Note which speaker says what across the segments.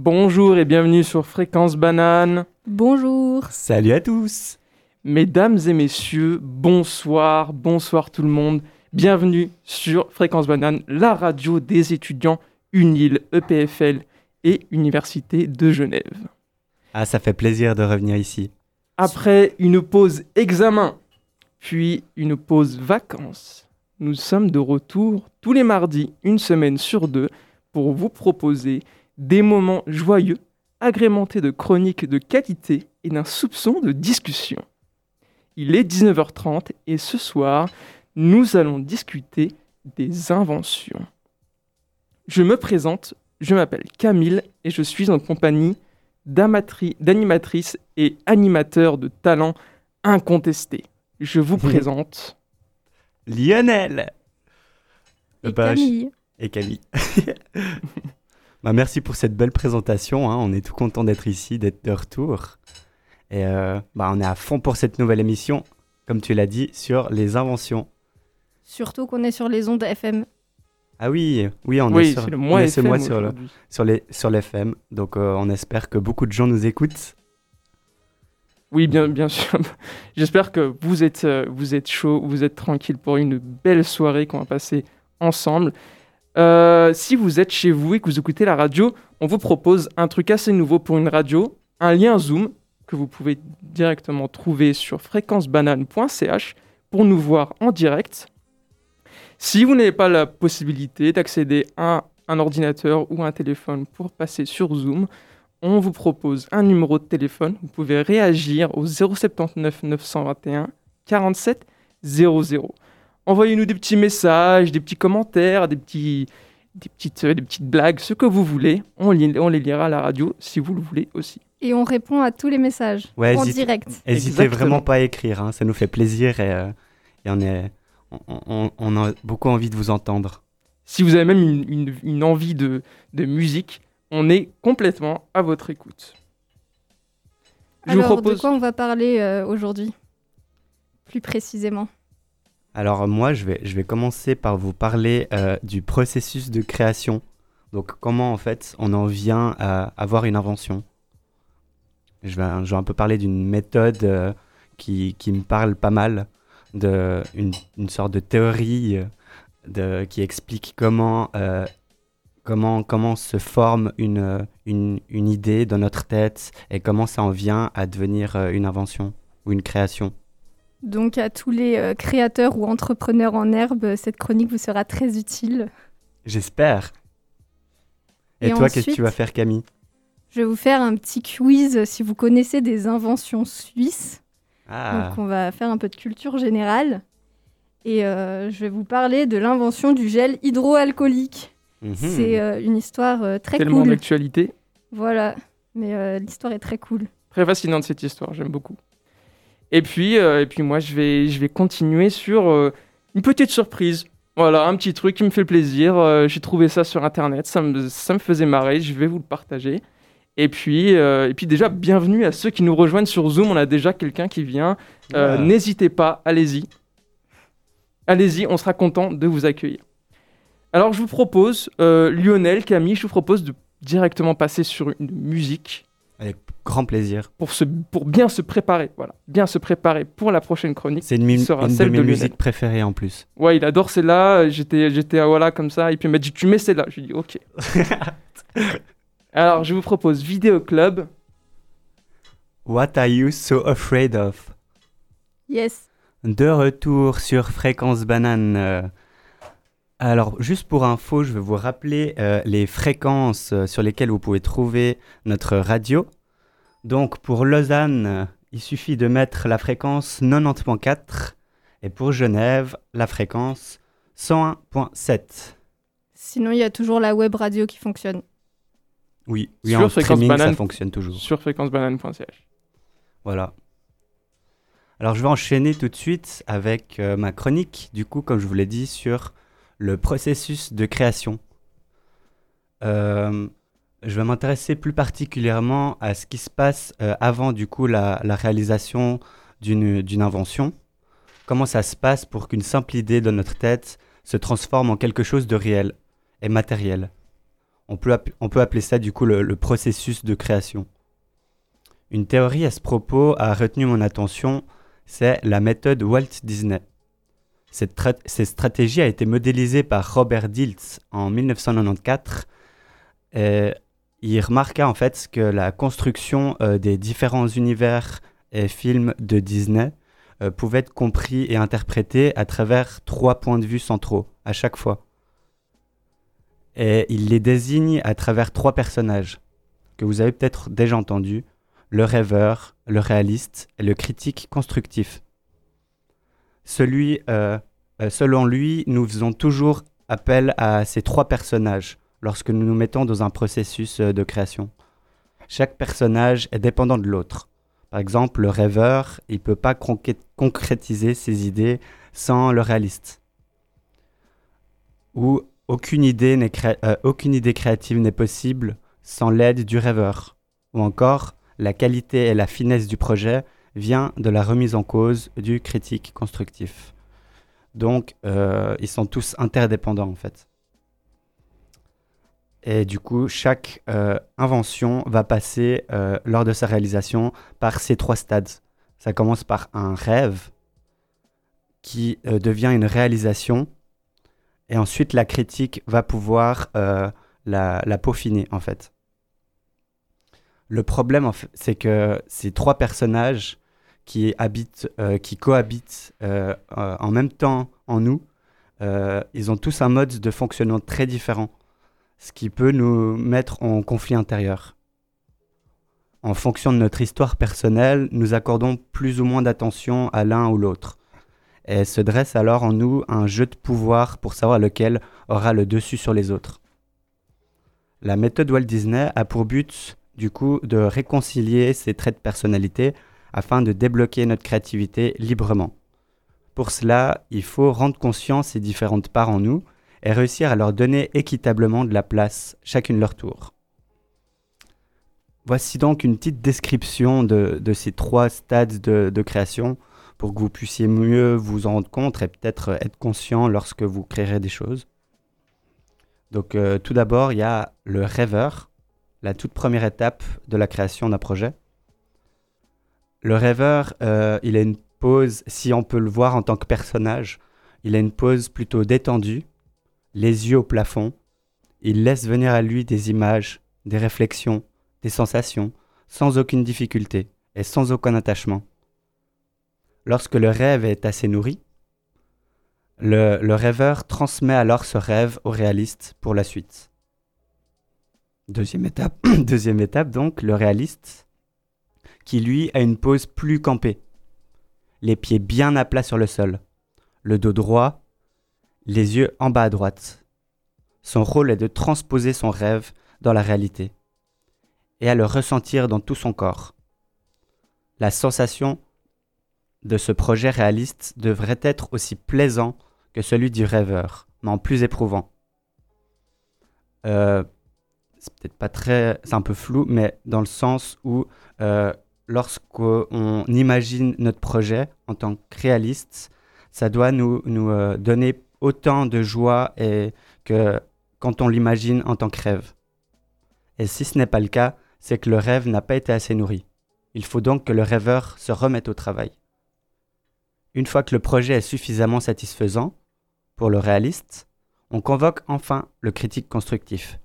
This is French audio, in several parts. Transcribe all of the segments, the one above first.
Speaker 1: Bonjour et bienvenue sur Fréquence Banane.
Speaker 2: Bonjour.
Speaker 3: Salut à tous.
Speaker 1: Mesdames et messieurs, bonsoir, bonsoir tout le monde. Bienvenue sur Fréquence Banane, la radio des étudiants UNIL, EPFL et Université de Genève.
Speaker 3: Ah, ça fait plaisir de revenir ici.
Speaker 1: Après une pause examen, puis une pause vacances, nous sommes de retour tous les mardis, une semaine sur deux, pour vous proposer des moments joyeux, agrémentés de chroniques de qualité et d'un soupçon de discussion. Il est 19h30 et ce soir, nous allons discuter des inventions. Je me présente, je m'appelle Camille et je suis en compagnie d'animatrices et animateurs de talent incontestés. Je vous présente
Speaker 3: Lionel
Speaker 2: Et Camille.
Speaker 3: Et Camille. bah, merci pour cette belle présentation. hein. On est tout content d'être ici, d'être de retour. Et euh, bah, on est à fond pour cette nouvelle émission, comme tu l'as dit, sur les inventions.
Speaker 2: Surtout qu'on est sur les ondes FM.
Speaker 3: Ah oui, oui, on est sur,
Speaker 1: c'est le
Speaker 3: on
Speaker 1: mois
Speaker 3: est ce
Speaker 1: FM
Speaker 3: mois sur, le, sur, les, sur l'FM. Donc euh, on espère que beaucoup de gens nous écoutent.
Speaker 1: Oui, bien, bien sûr. J'espère que vous êtes, euh, vous êtes chaud, vous êtes tranquille pour une belle soirée qu'on va passer ensemble. Euh, si vous êtes chez vous et que vous écoutez la radio, on vous propose un truc assez nouveau pour une radio, un lien Zoom que vous pouvez directement trouver sur fréquencebanane.ch pour nous voir en direct. Si vous n'avez pas la possibilité d'accéder à un ordinateur ou un téléphone pour passer sur Zoom, on vous propose un numéro de téléphone. Vous pouvez réagir au 079 921 47 00. Envoyez-nous des petits messages, des petits commentaires, des, petits, des, petites, euh, des petites blagues, ce que vous voulez. On, li- on les lira à la radio si vous le voulez aussi.
Speaker 2: Et on répond à tous les messages
Speaker 3: Ouais,
Speaker 2: en
Speaker 3: hésite-
Speaker 2: direct.
Speaker 3: N'hésitez vraiment pas à écrire, hein, ça nous fait plaisir et, euh, et on, est, on, on- on a beaucoup envie de vous entendre.
Speaker 1: Si vous avez même une, une- une envie de, de musique, on est complètement à votre écoute. Je vous
Speaker 2: Alors,
Speaker 1: propose.
Speaker 2: de quoi on va parler euh, aujourd'hui? Plus précisément.
Speaker 3: Alors moi, je vais, je vais commencer par vous parler euh, du processus de création. Donc comment en fait on en vient à avoir une invention? Je vais, je vais un peu parler d'une méthode euh, qui, qui me parle pas mal, de, une, une sorte de théorie euh, de, qui explique comment, comment, comment se forme une, une, une idée dans notre tête et comment ça en vient à devenir une invention ou une création.
Speaker 2: Donc, à tous les euh, créateurs ou entrepreneurs en herbe, cette chronique vous sera très utile.
Speaker 3: J'espère. Et,
Speaker 2: Et
Speaker 3: toi, qu'est-ce que tu vas faire, Camille?
Speaker 2: Je vais vous faire un petit quiz si vous connaissez des inventions suisses.
Speaker 3: Ah,
Speaker 2: Donc, on va faire un peu de culture générale. Et euh, je vais vous parler de l'invention du gel hydroalcoolique.
Speaker 3: mhm.
Speaker 2: C'est euh, une histoire euh, très
Speaker 1: Tellement
Speaker 2: cool.
Speaker 1: d'actualité.
Speaker 2: Voilà, mais euh, l'histoire est très cool.
Speaker 1: Très fascinante cette histoire, j'aime beaucoup. Et puis, euh, et puis moi, je vais, je vais continuer sur euh, une petite surprise. Voilà, un petit truc qui me fait plaisir. Euh, J'ai trouvé ça sur Internet, ça me, ça me faisait marrer, je vais vous le partager. Et puis, euh, et puis déjà, bienvenue à ceux qui nous rejoignent sur Zoom. On a déjà quelqu'un qui vient. Euh. N'hésitez pas, allez-y. Allez-y, on sera content de vous accueillir. Alors, je vous propose, euh, Lionel, Camille, je vous propose de directement passer sur une musique
Speaker 3: grand plaisir.
Speaker 1: pour, se, pour bien se préparer, voilà, bien se préparer pour la prochaine chronique.
Speaker 3: C'est une, mu-
Speaker 1: sera
Speaker 3: une de
Speaker 1: celle
Speaker 3: mes
Speaker 1: de Lionel.
Speaker 3: musiques préférées en plus.
Speaker 1: Ouais, il adore celle-là. J'étais, j'étais, ah, voilà, comme ça. Et puis il m'a dit, tu mets celle-là. Je lui ai dit, ok. Alors, je vous propose Vidéo Club.
Speaker 3: What are you so afraid of?
Speaker 2: Yes.
Speaker 3: De retour sur Fréquence Banane. euh, Alors, juste pour info, je vais vous rappeler euh, les fréquences euh, sur lesquelles vous pouvez trouver notre radio. Donc, pour Lausanne, il suffit de mettre la fréquence 90.4 et pour Genève, la fréquence 101.7.
Speaker 2: Sinon, il y a toujours la web radio qui fonctionne.
Speaker 3: Oui, oui
Speaker 1: Sur
Speaker 3: en
Speaker 1: Fréquence
Speaker 3: streaming,
Speaker 1: Banane.
Speaker 3: ça fonctionne toujours.
Speaker 1: sur fréquencebanane.ch.
Speaker 3: Voilà. Alors je vais enchaîner tout de suite avec euh, ma chronique, du coup, comme je vous l'ai dit, sur le processus de création. Euh, je vais m'intéresser plus particulièrement à ce qui se passe euh, avant, du coup, la, réalisation d'une invention. Comment ça se passe pour qu'une simple idée dans notre tête se transforme en quelque chose de réel et matériel? On peut, on peut appeler ça du coup le, processus de création. Une théorie à ce propos a retenu mon attention, c'est la méthode Walt Disney. Cette, stratégie a été modélisée par Robert Diltz en 1994. Et il remarqua en fait que la construction euh, des différents univers et films de Disney euh, pouvait être compris et interprété à travers trois points de vue centraux à chaque fois. Et il les désigne à travers trois personnages que vous avez peut-être déjà entendus le rêveur, le réaliste et le critique constructif. Euh, selon lui, nous faisons toujours appel à ces trois personnages lorsque nous nous mettons dans un processus de création. Chaque personnage est dépendant de l'autre. Par exemple, le rêveur, il ne peut pas concrétiser ses idées sans le réaliste. Ou aucune idée, euh, aucune idée créative n'est possible sans l'aide du rêveur. Ou encore, la qualité et la finesse du projet vient de la remise en cause du critique constructif. Donc, euh, ils sont tous interdépendants en fait. Et du coup, chaque euh, invention va passer euh, lors de sa réalisation par ces trois stades. Ça commence par un rêve qui euh, devient une réalisation. Et ensuite, la critique va pouvoir la, peaufiner, en fait. Le problème, c'est que ces trois personnages qui, habitent, qui cohabitent en même temps en nous, ils ont tous un mode de fonctionnement très différent ce qui peut nous mettre en conflit intérieur. En fonction de notre histoire personnelle, nous accordons plus ou moins d'attention à l'un ou l'autre. Et se dresse alors en nous un jeu de pouvoir pour savoir lequel aura le dessus sur les autres. La méthode Walt Disney a pour but, du coup, de réconcilier ces traits de personnalité afin de débloquer notre créativité librement. Pour cela, il faut rendre conscience ces différentes parts en nous et réussir à leur donner équitablement de la place, chacune leur tour. Voici donc une petite description de, ces trois stades de, création pour que vous puissiez mieux vous en rendre compte et peut-être être conscient lorsque vous créerez des choses. Donc euh, tout d'abord, il y a le rêveur, la toute première étape de la création d'un projet. Le rêveur, euh, il a une pose, si on peut le voir en tant que personnage, il a une pose plutôt détendue, les yeux au plafond, il laisse venir à lui des images, des réflexions, des sensations, sans aucune difficulté et sans aucun attachement. Lorsque le rêve est assez nourri, le, rêveur transmet alors ce rêve au réaliste pour la suite. Deuxième étape, deuxième étape donc, le réaliste, qui lui a une pose plus campée, les pieds bien à plat sur le sol, le dos droit les yeux en bas à droite. Son rôle est de transposer son rêve dans la réalité et à le ressentir dans tout son corps. La sensation de ce projet réaliste devrait être aussi plaisant que celui du rêveur, mais en plus éprouvant. Euh, c'est peut-être pas très, c'est un peu flou, mais dans le sens où euh, lorsqu'on imagine notre projet en tant que réaliste, ça doit nous, nous euh, donner autant de joie et que quand on l'imagine en tant que rêve. Et si ce n'est pas le cas, c'est que le rêve n'a pas été assez nourri. Il faut donc que le rêveur se remette au travail. Une fois que le projet est suffisamment satisfaisant, pour le réaliste, on convoque enfin le critique constructif.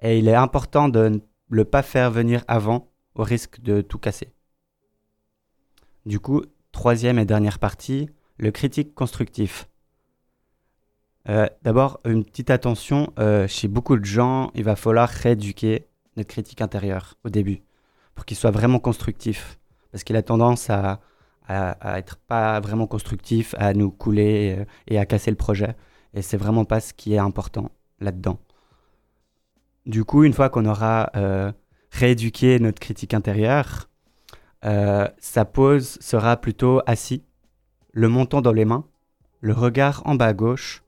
Speaker 3: Et il est important de ne le pas faire venir avant, au risque de tout casser. Du coup, troisième et dernière partie, le critique constructif. Euh, d'abord, une petite attention, euh, chez beaucoup de gens, il va falloir rééduquer notre critique intérieure au début, pour qu'il soit vraiment constructif. Parce qu'il a tendance à, à, être pas vraiment constructif, à nous couler euh, et à casser le projet. Et c'est vraiment pas ce qui est important là-dedans. Du coup, une fois qu'on aura rééduqué notre critique intérieure, sa pose sera plutôt assis, le menton dans les mains, le regard en bas à gauche,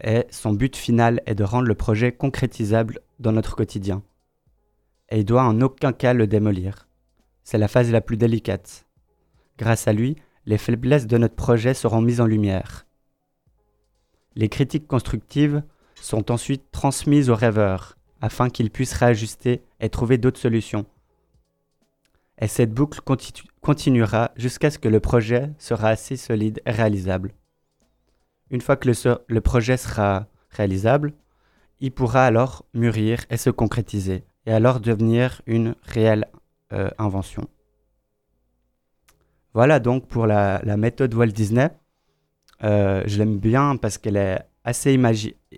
Speaker 3: et son but final est de rendre le projet concrétisable dans notre quotidien. Et il doit en aucun cas le démolir. C'est la phase la plus délicate. Grâce à lui, les faiblesses de notre projet seront mises en lumière. Les critiques constructives sont ensuite transmises au rêveur afin qu'il puisse réajuster et trouver d'autres solutions. Et cette boucle continuera jusqu'à ce que le projet sera assez solide et réalisable. Une fois que le, projet sera réalisable, il pourra alors mûrir et se concrétiser, et alors devenir une réelle euh, invention. Voilà donc pour la, méthode Walt Disney. Euh, je l'aime bien parce qu'elle est assez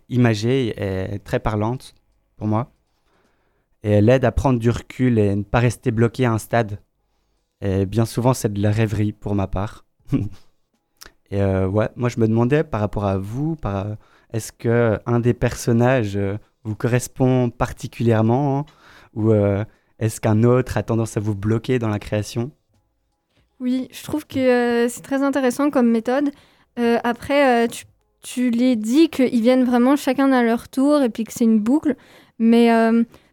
Speaker 3: imagée et très parlante pour moi. Et elle aide à prendre du recul et ne pas rester bloqué à un stade. Et bien souvent, c'est de la rêverie pour ma part. et euh, ouais, moi je me demandais par rapport à vous, par, est-ce que un des personnages euh, vous correspond particulièrement hein, ou est-ce qu'un autre a tendance à vous bloquer dans la création?
Speaker 2: Oui, je trouve que euh, c'est très intéressant comme méthode. Euh, après, euh, tu, tu les dis qu'ils viennent vraiment chacun à leur tour et puis que c'est une boucle. Mais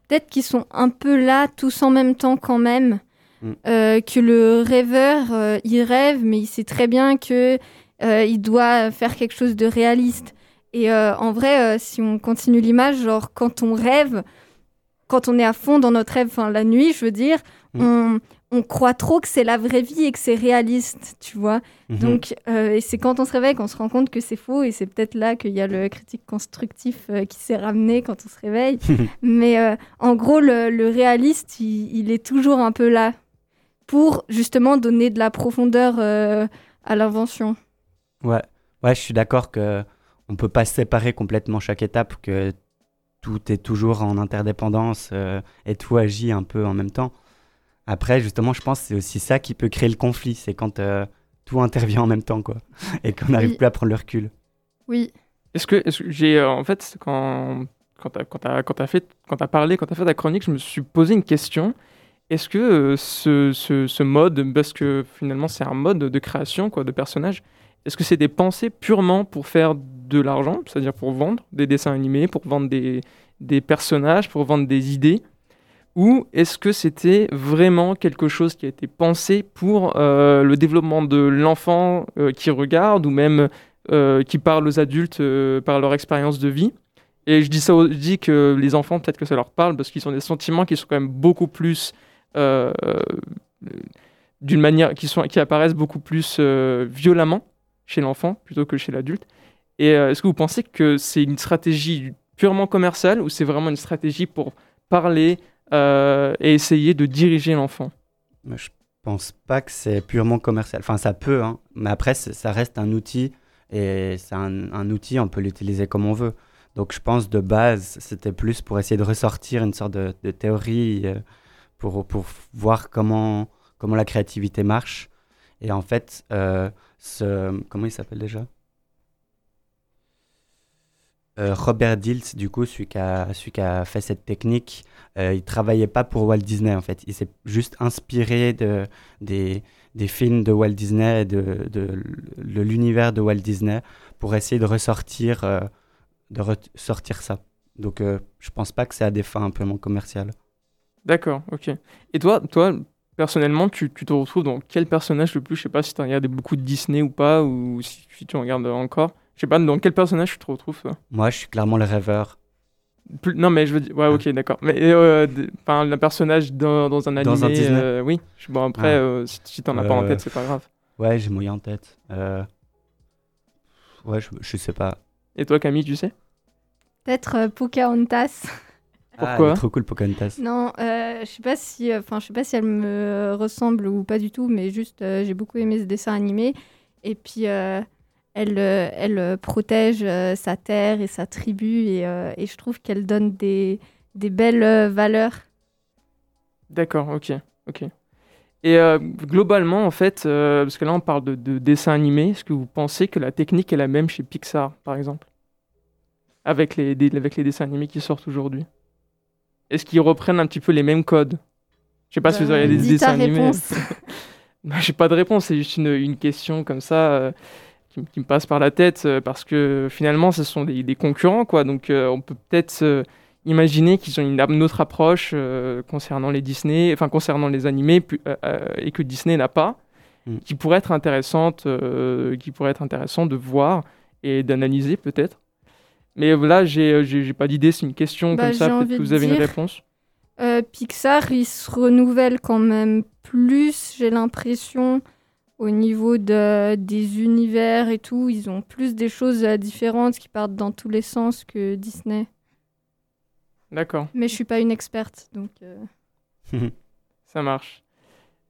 Speaker 2: peut-être qu'ils sont un peu là tous en même temps quand même. Mm. que le rêveur, il rêve, mais il sait très bien que il doit faire quelque chose de réaliste. Et en vrai, si on continue l'image, genre quand on rêve, quand on est à fond dans notre rêve, enfin la nuit, je veux dire, mm. on, on croit trop que c'est la vraie vie et que c'est réaliste, tu vois. Mhm. Donc, euh, c'est quand on se réveille qu'on se rend compte que c'est faux, et c'est peut-être là qu'il y a le critique constructif euh, qui s'est ramené quand on se réveille. Mais euh, en gros, le, réaliste, il, est toujours un peu là pour justement donner de la profondeur à l'invention.
Speaker 3: Ouais, ouais, je suis d'accord que on peut pas séparer complètement chaque étape, que tout est toujours en interdépendance et tout agit un peu en même temps. Après, justement, je pense que c'est aussi ça qui peut créer le conflit, c'est quand euh, tout intervient en même temps, quoi, et qu'on n'arrive plus à prendre le recul.
Speaker 2: Oui.
Speaker 1: Est-ce que, j'ai, euh, en fait, quand, quand tu as, quand as, fait, quand as parlé, quand tu as fait ta chronique, je me suis posé une question. Est-ce que euh, ce, ce, ce, mode, parce que finalement c'est un mode de création quoi, de personnages, est-ce que c'est des pensées purement pour faire de l'argent, c'est-à-dire pour vendre des dessins animés, pour vendre des, des personnages, pour vendre des idées? Ou est-ce que c'était vraiment quelque chose qui a été pensé pour euh, le développement de l'enfant euh, qui regarde ou même euh, qui parle aux adultes par leur expérience de vie? Et je dis ça, je dis que les enfants, peut-être que ça leur parle parce qu'ils ont des sentiments qui sont quand même beaucoup plus d'une manière qui sont qui apparaissent beaucoup plus violemment chez l'enfant plutôt que chez l'adulte. Et est-ce que vous pensez que c'est une stratégie purement commerciale ou c'est vraiment une stratégie pour parler euh, et essayer de diriger l'enfant?
Speaker 3: Je pense pas que c'est purement commercial. Enfin, ça peut, hein. mais après, ça reste un outil et c'est un, outil, on peut l'utiliser comme on veut. Donc, je pense de base, c'était plus pour essayer de ressortir une sorte de, théorie euh, pour, pour voir comment, comment la créativité marche. Et en fait, euh, ce, comment il s'appelle déjà? Euh, Robert Dilts, du coup, celui qui, a, qui a fait cette technique, euh, il travaillait pas pour Walt Disney en fait. Il s'est juste inspiré de, des, des, films de Walt Disney, de, de, l'univers de Walt Disney, pour essayer de ressortir, euh, de ressortir ça. Donc, euh, je pense pas que c'est à des fins un peu moins commerciales.
Speaker 1: D'accord, ok. Et toi, toi personnellement, tu, tu, te retrouves dans quel personnage le plus? Je sais pas si tu regardes beaucoup de Disney ou pas, ou si, si tu regardes encore. Je sais pas, dans quel personnage tu te retrouves toi?
Speaker 3: Moi, je suis clairement le rêveur.
Speaker 1: non, mais je veux dire. Ouais, ok, d'accord. Mais euh, un personnage dans, dans un anime.
Speaker 3: Dans un Disney
Speaker 1: euh, Oui. Bon, après, ah. euh, si, si t'en as pas en tête, c'est pas grave.
Speaker 3: Ouais, j'ai moyen en tête. Ouais, je, je sais pas.
Speaker 1: Et toi, Camille, tu sais?
Speaker 2: Peut-être Pocahontas.
Speaker 1: Pourquoi
Speaker 3: ah, trop cool Pocahontas.
Speaker 2: Non, je sais pas si, enfin, je sais pas si elle me ressemble ou pas du tout, mais juste, j'ai beaucoup aimé ce dessin animé. Et puis, elle, euh, elle euh, protège euh, sa terre et sa tribu et, et je trouve qu'elle donne des, des belles valeurs.
Speaker 1: D'accord, ok, ok. Et globalement, en fait, parce que là on parle de, de dessin animé, est-ce que vous pensez que la technique est la même chez Pixar, par exemple? Avec les, avec les dessins animés qui sortent aujourd'hui? Est-ce qu'ils reprennent un petit peu les mêmes codes? Je sais pas si vous avez des dessins animés. bah, J'ai pas de réponse, c'est juste une, une, question comme ça qui, me passe par la tête euh, parce que finalement, ce sont des, concurrents, quoi. Donc, euh, on peut peut-être euh, imaginer qu'ils ont une, autre approche concernant les Disney, enfin concernant les animés, et que Disney n'a pas, mm. qui pourrait être intéressante, qui pourrait être intéressant de voir et d'analyser peut-être. Mais là, j'ai euh, j'ai j'ai pas d'idée, c'est une question
Speaker 2: Bah,
Speaker 1: comme ça, peut-être que vous avez une réponse.
Speaker 2: Euh, Pixar, il se renouvelle quand même plus, j'ai l'impression, au niveau de, des univers et tout. Ils ont plus des choses euh, différentes qui partent dans tous les sens que Disney.
Speaker 1: D'accord,
Speaker 2: Mais je suis pas une experte, donc. euh,
Speaker 1: ça marche.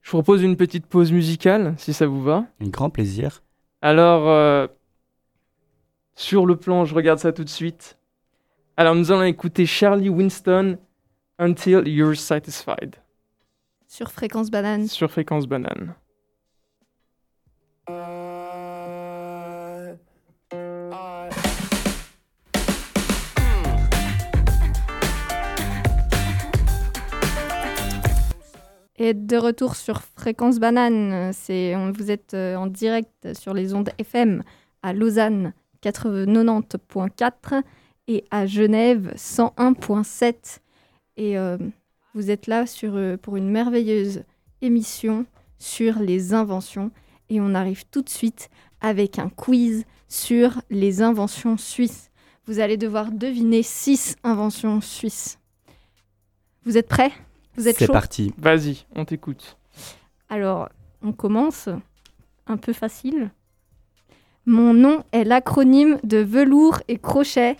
Speaker 1: Je vous propose une petite pause musicale, si ça vous va.
Speaker 3: Un grand plaisir.
Speaker 1: Alors, euh, sur le plan, je regarde ça tout de suite. Alors, nous allons écouter Charlie Winston, Until You're Satisfied,
Speaker 2: Sur Fréquence Banane.
Speaker 1: sur Fréquence Banane.
Speaker 2: Et de retour sur Fréquence Banane, c'est, on, vous êtes euh, en direct sur les ondes FM à Lausanne 90.4 et à Genève 101.7. Et euh, vous êtes là sur, euh, pour une merveilleuse émission sur les inventions. Et on arrive tout de suite avec un quiz sur les inventions suisses. Vous allez devoir deviner six inventions suisses. Vous êtes prêts? Vous êtes
Speaker 3: C'est parti.
Speaker 1: Vas-y, on t'écoute.
Speaker 2: alors, on commence un peu facile. Mon nom est l'acronyme de velours et crochet.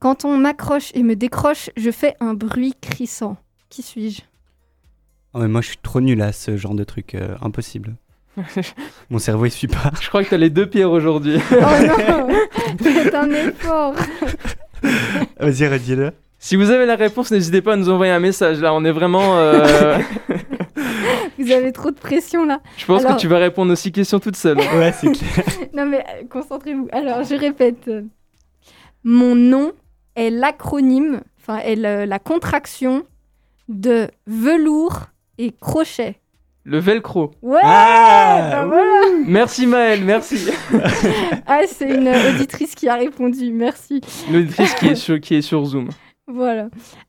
Speaker 2: Quand on m'accroche et me décroche, je fais un bruit crissant. Qui suis-je?
Speaker 3: Oh, mais moi, je suis trop nul à ce genre de truc. euh, impossible. Mon cerveau, il suit pas.
Speaker 1: Je crois que t'as les deux pierres aujourd'hui.
Speaker 2: Oh non C'est un effort
Speaker 3: Vas-y, redis-le.
Speaker 1: si vous avez la réponse, n'hésitez pas à nous envoyer un message. Là, on est vraiment. euh,
Speaker 2: Vous avez trop de pression là.
Speaker 1: je pense
Speaker 2: Alors-
Speaker 1: que tu vas répondre aux six questions toute seule.
Speaker 3: Ouais, c'est clair.
Speaker 2: Non mais euh, concentrez-vous. Alors, je répète. Mon nom est l'acronyme, enfin, est le- la contraction de velours et crochet.
Speaker 1: Le velcro.
Speaker 2: Ouais
Speaker 3: Ah,
Speaker 2: voilà.
Speaker 1: Merci Maëlle, merci.
Speaker 2: Ah, c'est une auditrice qui a répondu, merci.
Speaker 1: L'auditrice qui, est sur- qui est sur Zoom.
Speaker 2: Voilà.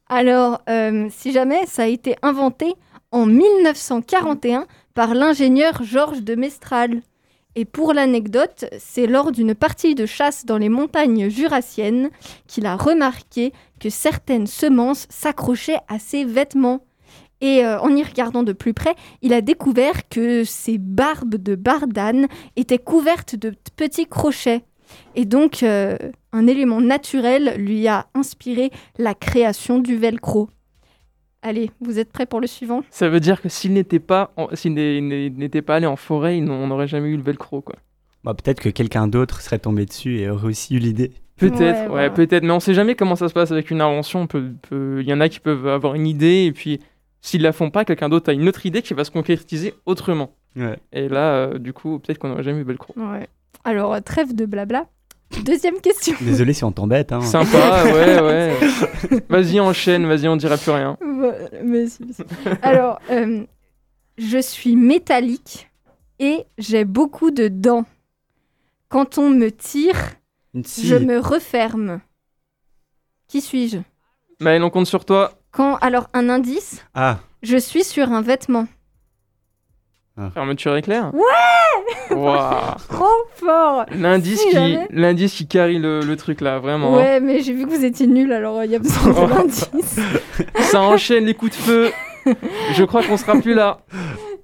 Speaker 2: Alors, euh, si jamais ça a été inventé en 1941 par l'ingénieur Georges de Mestral. Et pour l'anecdote, c'est lors d'une partie de chasse dans les montagnes jurassiennes qu'il a remarqué que certaines semences s'accrochaient à ses vêtements. Et euh, en y regardant de plus près, il a découvert que ses barbes de bardane étaient couvertes de petits crochets. Et donc, euh, un élément naturel lui a inspiré la création du velcro. Allez, vous êtes prêts pour le suivant?
Speaker 1: Ça veut dire que s'il n'était pas, n'était pas allé en forêt, on n'aurait jamais eu le velcro, quoi.
Speaker 3: Bah, peut-être que quelqu'un d'autre serait tombé dessus et aurait aussi eu l'idée.
Speaker 1: Peut-être,
Speaker 2: Ouais,
Speaker 1: ouais,
Speaker 2: voilà.
Speaker 1: peut-être, mais on sait jamais comment ça se passe avec une invention. on peut- peut- Il y en a qui peuvent avoir une idée et puis s'ils la font pas, quelqu'un d'autre a une autre idée qui va se concrétiser autrement.
Speaker 3: Ouais.
Speaker 1: Et là, euh, du coup, peut-être qu'on n'aurait jamais eu le velcro.
Speaker 2: Ouais. Alors, euh, trêve de blabla. Deuxième question.
Speaker 3: Désolé si on t'embête. Hein.
Speaker 1: Sympa, ouais, ouais. Vas-y, enchaîne, vas-y, on dira plus rien.
Speaker 2: Voilà, mais si, si. Alors, euh, je suis métallique et j'ai beaucoup de dents. Quand on me tire, je me referme. Qui suis-je?
Speaker 1: Maëlle, on compte sur toi.
Speaker 2: Quand alors un indice,
Speaker 3: Ah,
Speaker 2: je suis sur un vêtement.
Speaker 1: Fermeture éclair
Speaker 2: Ouais
Speaker 1: Waouh
Speaker 2: Trop fort
Speaker 1: L'indice
Speaker 2: Si,
Speaker 1: qui, l'indice qui carry le, le truc là, vraiment. hein.
Speaker 2: Ouais, mais j'ai vu que vous étiez nul, alors il y a besoin
Speaker 1: Oh.
Speaker 2: de l'indice.
Speaker 1: Ça enchaîne les coups de feu. Je crois qu'on sera plus là.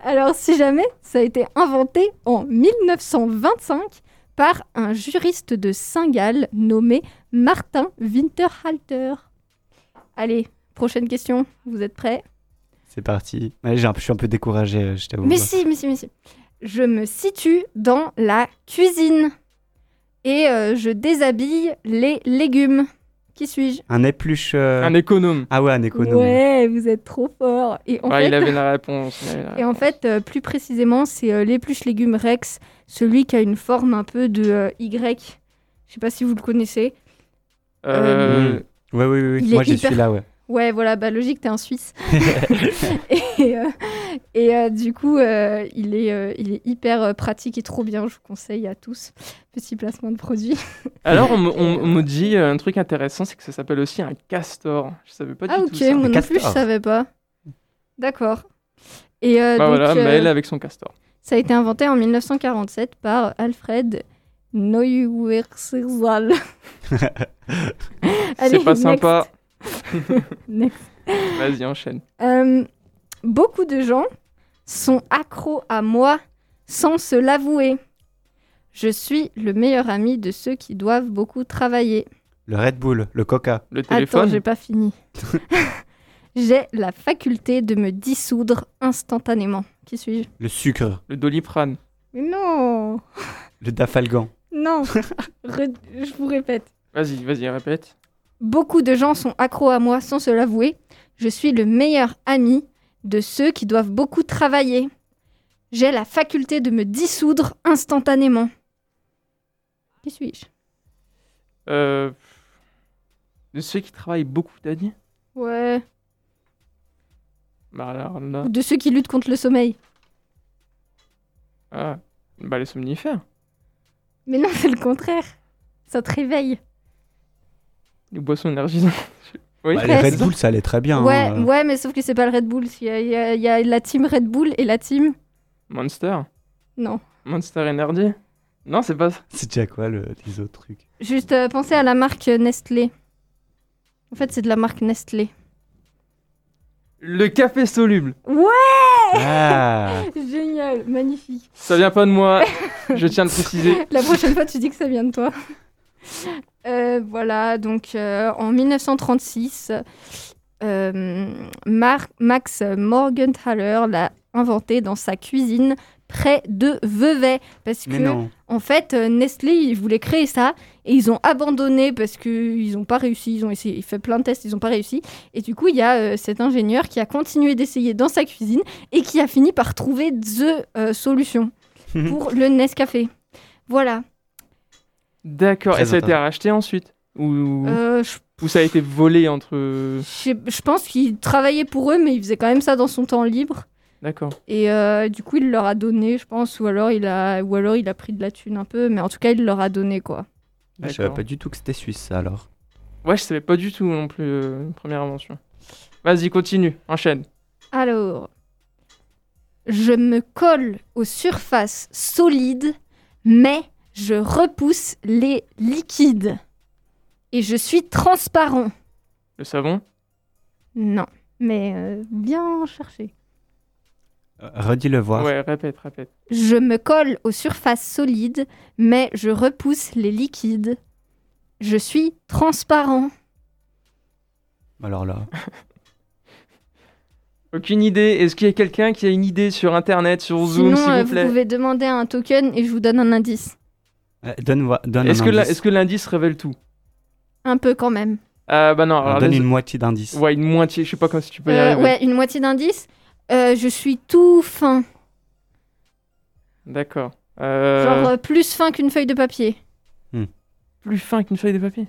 Speaker 2: Alors, si jamais, ça a été inventé en 1925 par un juriste de Saint-Gall nommé Martin Winterhalter. Allez, prochaine question. Vous êtes prêts?
Speaker 3: C'est parti. Je suis un peu découragé, euh, je t'avoue.
Speaker 2: Mais si, mais si, mais si. Je me situe dans la cuisine et euh, je déshabille les légumes. Qui suis-je?
Speaker 3: Un épluche. euh,
Speaker 1: Un économe.
Speaker 3: Ah ouais, un économe.
Speaker 2: Ouais, vous êtes trop fort. Et en
Speaker 1: Ouais,
Speaker 2: fait,
Speaker 1: il avait la réponse. il avait la
Speaker 2: Et en
Speaker 1: réponse.
Speaker 2: fait, euh, plus précisément, c'est euh, l'épluche légumes Rex, celui qui a une forme un peu de euh, Y. Je sais pas si vous le connaissez.
Speaker 1: Euh,
Speaker 3: Ouais, oui, oui. oui.
Speaker 2: Il
Speaker 3: Moi,
Speaker 2: hyper-
Speaker 3: suis là, ouais.
Speaker 2: Ouais, voilà, bah logique, t'es un Suisse. et euh, et euh, du coup, euh, il, est, euh, il est hyper pratique et trop bien. Je vous conseille à tous. Petit placement de produit.
Speaker 1: Alors, on, me- on- on me dit un truc intéressant, c'est que ça s'appelle aussi un castor. Je savais pas
Speaker 2: ah,
Speaker 1: du
Speaker 2: ok,
Speaker 1: tout ça.
Speaker 2: moi non
Speaker 3: castor.
Speaker 2: plus, je savais pas. D'accord. Et euh,
Speaker 1: Bah
Speaker 2: donc,
Speaker 1: voilà,
Speaker 2: euh,
Speaker 1: Maëlle avec son castor.
Speaker 2: ça a été inventé en 1947 par Alfred Neuversal.
Speaker 1: C'est pas
Speaker 2: next.
Speaker 1: sympa. Vas-y, enchaîne.
Speaker 2: Euh, beaucoup de gens sont accros à moi sans se l'avouer. Je suis le meilleur ami de ceux qui doivent beaucoup travailler.
Speaker 3: Le Red Bull, le Coca.
Speaker 1: Le
Speaker 2: Attends,
Speaker 1: téléphone.
Speaker 2: j'ai pas fini. J'ai la faculté de me dissoudre instantanément. Qui suis-je?
Speaker 3: Le sucre.
Speaker 1: Le doliprane.
Speaker 2: Mais non
Speaker 3: Le Dafalgan.
Speaker 2: Non Re- Je vous répète.
Speaker 1: Vas-y, vas-y, répète.
Speaker 2: Beaucoup de gens sont accros à moi sans se l'avouer. Je suis le meilleur ami de ceux qui doivent beaucoup travailler. J'ai la faculté de me dissoudre instantanément. Qui suis-je?
Speaker 1: Euh... De ceux qui travaillent beaucoup, t'as dit?
Speaker 2: Ouais.
Speaker 1: Bah alors là...
Speaker 2: Ou de ceux qui luttent contre le sommeil.
Speaker 1: Ah. Bah les somnifères.
Speaker 2: Mais non, c'est le contraire. Ça te réveille.
Speaker 1: Les boissons énergisantes. oui,
Speaker 3: Bah, les. Red Bull, ça allait très bien.
Speaker 2: ouais,
Speaker 3: hein.
Speaker 2: ouais, mais sauf que c'est pas le Red Bull. Il y, a, il y a- il y a la team Red Bull et la team.
Speaker 1: Monster.
Speaker 2: Non.
Speaker 1: Monster Energy. Non, c'est pas ça.
Speaker 3: C'est déjà quoi le, les autres trucs?
Speaker 2: Juste euh, pensez à la marque Nestlé. En fait, c'est de la marque Nestlé.
Speaker 1: Le café soluble.
Speaker 3: Ah
Speaker 2: Génial, magnifique.
Speaker 1: Ça vient pas de moi. je tiens à le préciser.
Speaker 2: La prochaine fois, tu dis que ça vient de toi. Euh, voilà, donc euh, en 1936, euh, Mar- Max Morgenthaler l'a inventé dans sa cuisine près de Vevey. Parce
Speaker 3: Mais
Speaker 2: que,
Speaker 3: non.
Speaker 2: en fait, Nestlé, ils voulaient créer ça et ils ont abandonné parce qu'ils n'ont pas réussi. Ils ont essayé, il fait plein de tests, ils n'ont pas réussi. Et du coup, il y a euh, cet ingénieur qui a continué d'essayer dans sa cuisine et qui a fini par trouver the euh, solution pour le Nescafé. Voilà.
Speaker 1: D'accord. Et ça a été racheté ensuite Ou,
Speaker 2: Euh, je,
Speaker 1: ou ça a été volé entre.
Speaker 2: je pense qu'il travaillait pour eux, mais il faisait quand même ça dans son temps libre.
Speaker 1: D'accord.
Speaker 2: Et euh, du coup, il leur a donné, je pense, ou alors il a, ou alors il a pris de la thune un peu, mais en tout cas, il leur a donné quoi.
Speaker 3: Je savais pas du tout que c'était suisse, ça, alors.
Speaker 1: Ouais, je savais pas du tout non plus. euh, une première invention. Vas-y, continue. Enchaîne.
Speaker 2: Alors, je me colle aux surfaces solides, mais je repousse les liquides. Et je suis transparent.
Speaker 1: Le savon?
Speaker 2: Non, mais euh, bien cherché.
Speaker 3: Euh, Redis-le voir.
Speaker 1: Ouais, répète, répète.
Speaker 2: Je me colle aux surfaces solides, mais je repousse les liquides. Je suis transparent.
Speaker 3: Alors là.
Speaker 1: Aucune idée. Est-ce qu'il y a quelqu'un qui a une idée sur internet, sur Zoom,
Speaker 2: Sinon,
Speaker 1: s'il
Speaker 2: euh,
Speaker 1: vous
Speaker 2: vous
Speaker 1: plaît?
Speaker 2: pouvez demander un token et je vous donne un indice.
Speaker 3: Euh, Donne, donne
Speaker 1: Est-ce
Speaker 3: un
Speaker 1: que, la-
Speaker 3: indice.
Speaker 1: est-ce que l'indice révèle tout?
Speaker 2: Un peu quand même.
Speaker 1: Ah bah non, alors
Speaker 3: Donne
Speaker 1: les-
Speaker 3: une moitié d'indice.
Speaker 1: Ouais, une moitié, je sais pas quand si tu peux y
Speaker 2: Euh,
Speaker 1: arriver.
Speaker 2: ouais, une moitié d'indice. Euh, je suis tout fin.
Speaker 1: D'accord. Euh,
Speaker 2: Genre euh, plus fin qu'une feuille de papier.
Speaker 1: plus fin qu'une feuille de papier?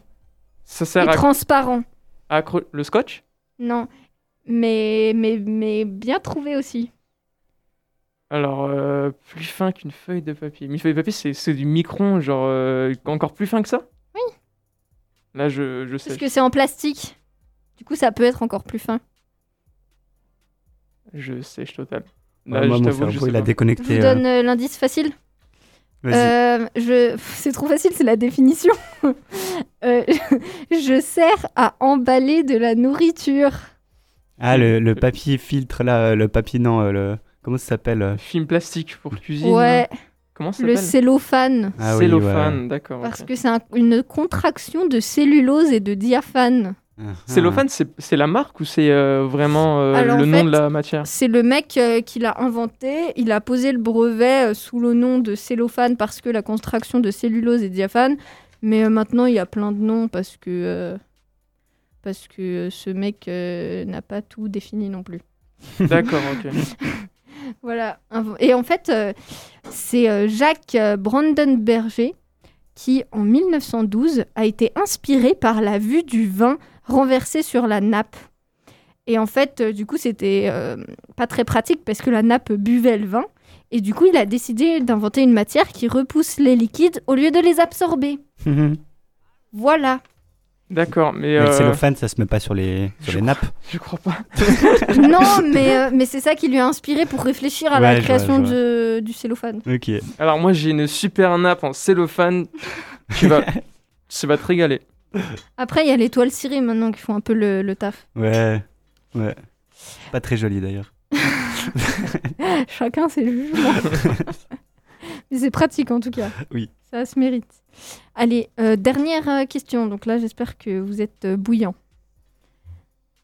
Speaker 1: Ça
Speaker 2: Et
Speaker 1: sert à,
Speaker 2: transparent.
Speaker 1: à le scotch?
Speaker 2: Non. Mais, mais, mais bien trouvé aussi.
Speaker 1: Alors, euh, plus fin qu'une feuille de papier. Une feuille de papier, c'est, c'est du micron, genre euh, encore plus fin que ça?
Speaker 2: Oui.
Speaker 1: Là, je, je sais.
Speaker 2: Parce que c'est en plastique. Du coup, ça peut être encore plus fin.
Speaker 1: Je sèche total.
Speaker 3: Ouais, moi,
Speaker 1: je
Speaker 3: mon
Speaker 1: t'avoue, je
Speaker 3: cerveau,
Speaker 1: sais
Speaker 3: il a
Speaker 1: pas.
Speaker 2: Je
Speaker 3: déconnecté.
Speaker 2: vous
Speaker 3: euh,
Speaker 2: donne euh, l'indice facile.
Speaker 3: Vas-y.
Speaker 2: Euh, je... C'est trop facile, c'est la définition. Euh, je sers à emballer de la nourriture.
Speaker 3: Ah, le, le papier filtre, là, euh, le papier, non, euh, le... Comment ça s'appelle euh
Speaker 1: Film plastique pour cuisine.
Speaker 2: Ouais,
Speaker 1: Comment ça
Speaker 2: le cellophane.
Speaker 3: Ah oui,
Speaker 1: Cellophane, d'accord.
Speaker 2: Parce que c'est un- une contraction de cellulose et de diaphane.
Speaker 1: Cellophane, c'est, c'est la marque ou c'est euh, vraiment euh,
Speaker 2: Alors,
Speaker 1: le nom
Speaker 2: fait,
Speaker 1: de la matière
Speaker 2: C'est le mec euh, qui l'a inventé. Il a posé le brevet euh, sous le nom de cellophane parce que la contraction de cellulose est diaphane. Mais euh, maintenant, il y a plein de noms parce que, euh, parce que euh, ce mec euh, n'a pas tout défini non plus.
Speaker 1: D'accord, ok.
Speaker 2: Voilà. Et en fait, euh, c'est euh, Jacques euh, Brandenberger qui, en 1912, a été inspiré par la vue du vin renversé sur la nappe. Et en fait, du coup, c'était euh, pas très pratique parce que la nappe buvait le vin. Et du coup, il a décidé d'inventer une matière qui repousse les liquides au lieu de les absorber. Voilà.
Speaker 1: D'accord, mais,
Speaker 3: Mais le
Speaker 1: euh,
Speaker 3: cellophane, ça se met pas sur les, sur
Speaker 1: je
Speaker 3: les nappes.
Speaker 1: je crois pas.
Speaker 2: non, mais, euh, mais c'est ça qui lui a inspiré pour réfléchir à
Speaker 3: Ouais,
Speaker 2: la
Speaker 3: vois,
Speaker 2: création de- du cellophane.
Speaker 3: Ok.
Speaker 1: Alors moi j'ai une super nappe en cellophane. Tu vas, ça va te régaler.
Speaker 2: Après, il y a l'étoile cirée maintenant qui font un peu le, le taf.
Speaker 3: Ouais. Ouais. Pas très joli d'ailleurs.
Speaker 2: Chacun ses jugements. Mais c'est pratique en tout cas.
Speaker 3: Oui.
Speaker 2: Ça se mérite. Allez, euh, dernière euh, question. Donc là, j'espère que vous êtes euh, bouillant.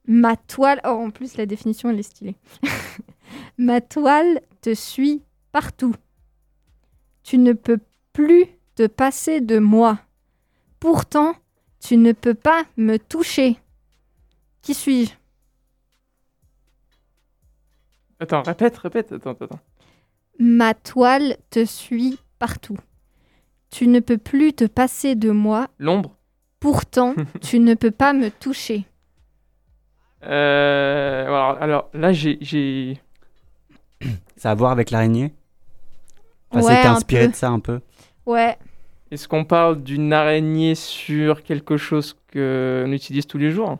Speaker 2: Ma toile. Oh, en plus, la définition, elle est stylée. Ma toile te suit partout. Tu ne peux plus te passer de moi. Pourtant, tu ne peux pas me toucher. Qui suis-je?
Speaker 1: Attends, répète, répète. Attends, attends, attends.
Speaker 2: Ma toile te suit partout. Tu ne peux plus te passer de moi,
Speaker 1: L'ombre.
Speaker 2: pourtant tu ne peux pas me toucher.
Speaker 1: Euh, alors, alors là j'ai,
Speaker 3: Ça a à voir avec l'araignée? Enfin,
Speaker 2: Ouais,
Speaker 3: c'était inspiré
Speaker 2: peu.
Speaker 3: de ça un peu.
Speaker 2: Ouais,
Speaker 1: Est-ce qu'on parle d'une araignée sur quelque chose qu'on utilise tous les jours?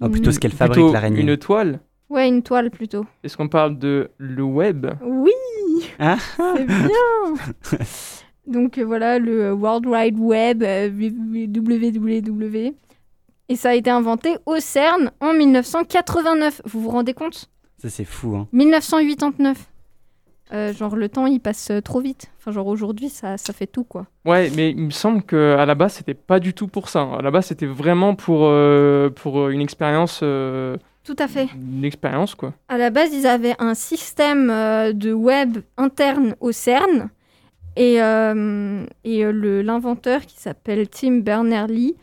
Speaker 3: Non, plutôt ce qu'elle fabrique, l'araignée.
Speaker 1: une toile?
Speaker 2: Ouais, une toile plutôt.
Speaker 1: Est-ce qu'on parle de le web?
Speaker 2: Oui,
Speaker 3: Ah.
Speaker 2: c'est bien. Donc euh, voilà, le World Wide Web, euh, www. Et ça a été inventé au CERN en 1989. Vous vous rendez compte?
Speaker 3: Ça, c'est fou. Hein.
Speaker 2: 1989. Euh, genre le temps il passe euh, trop vite. Enfin genre aujourd'hui ça, ça fait tout quoi.
Speaker 1: Ouais, mais il me semble qu'à la base, c'était pas du tout pour ça. À la base, c'était vraiment pour, euh, pour euh, une expérience. euh,
Speaker 2: Tout à fait.
Speaker 1: une expérience, quoi.
Speaker 2: À la base, ils avaient un système euh, de web interne au CERN. Et, euh, et euh, le- l'inventeur qui s'appelle Tim Berners-Lee,